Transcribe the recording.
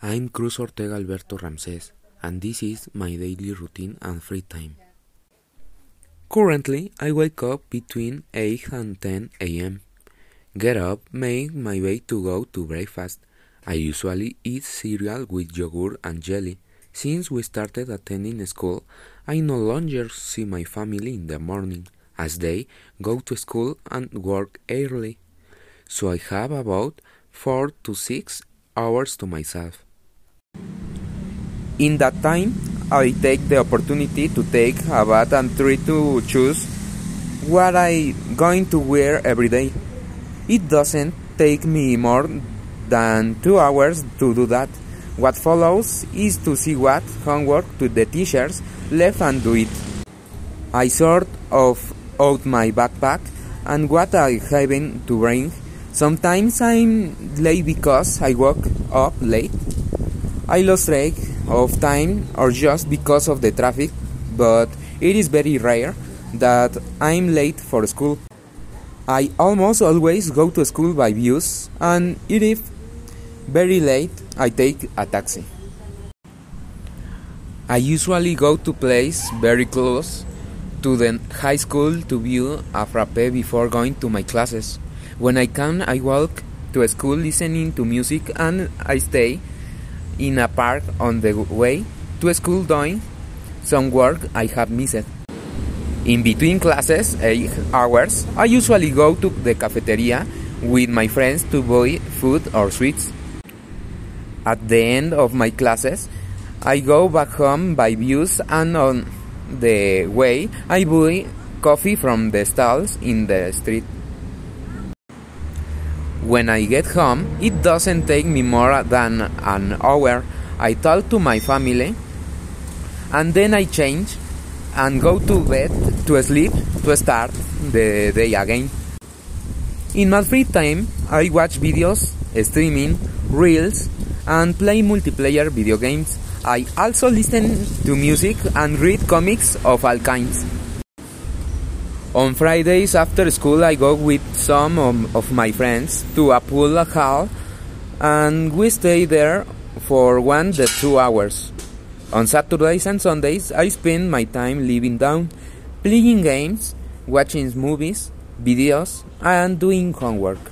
I'm Cruz Ortega Alberto Ramses, and this is my daily routine and free time. Currently, I wake up between 8 and 10 a.m. Get up, make my way to go to breakfast. I usually eat cereal with yogurt and jelly. Since we started attending school, I no longer see my family in the morning, as they go to school and work early. So I have about 4 to 6 hours to myself. In that time, I take the opportunity to take a bath and try to choose what I going to wear every day. It doesn't take me more than two hours to do that. What follows is to see what homework to the teachers left and do it. I sort of out my backpack and what I having to bring. Sometimes I'm late because I woke up late. I lost track of time or just because of the traffic, but it is very rare that I'm late for school. I almost always go to school by bus, and if very late, I take a taxi. I usually go to place very close to the high school to view a frappe before going to my classes. When I can, I walk to school listening to music and I stay in a park on the way to school doing some work I have missed. In between classes, 8 hours, I usually go to the cafeteria with my friends to buy food or sweets. At the end of my classes, I go back home by bus and on the way I buy coffee from the stalls in the street. When I get home, it doesn't take me more than an hour. I talk to my family and then I change and go to bed to sleep to start the day again. In my free time, I watch videos, streaming, reels, and play multiplayer video games. I also listen to music and read comics of all kinds. On Fridays after school, I go with some of my friends to a pool hall and we stay there for one to two hours. On Saturdays and Sundays, I spend my time living down, playing games, watching movies, videos, and doing homework.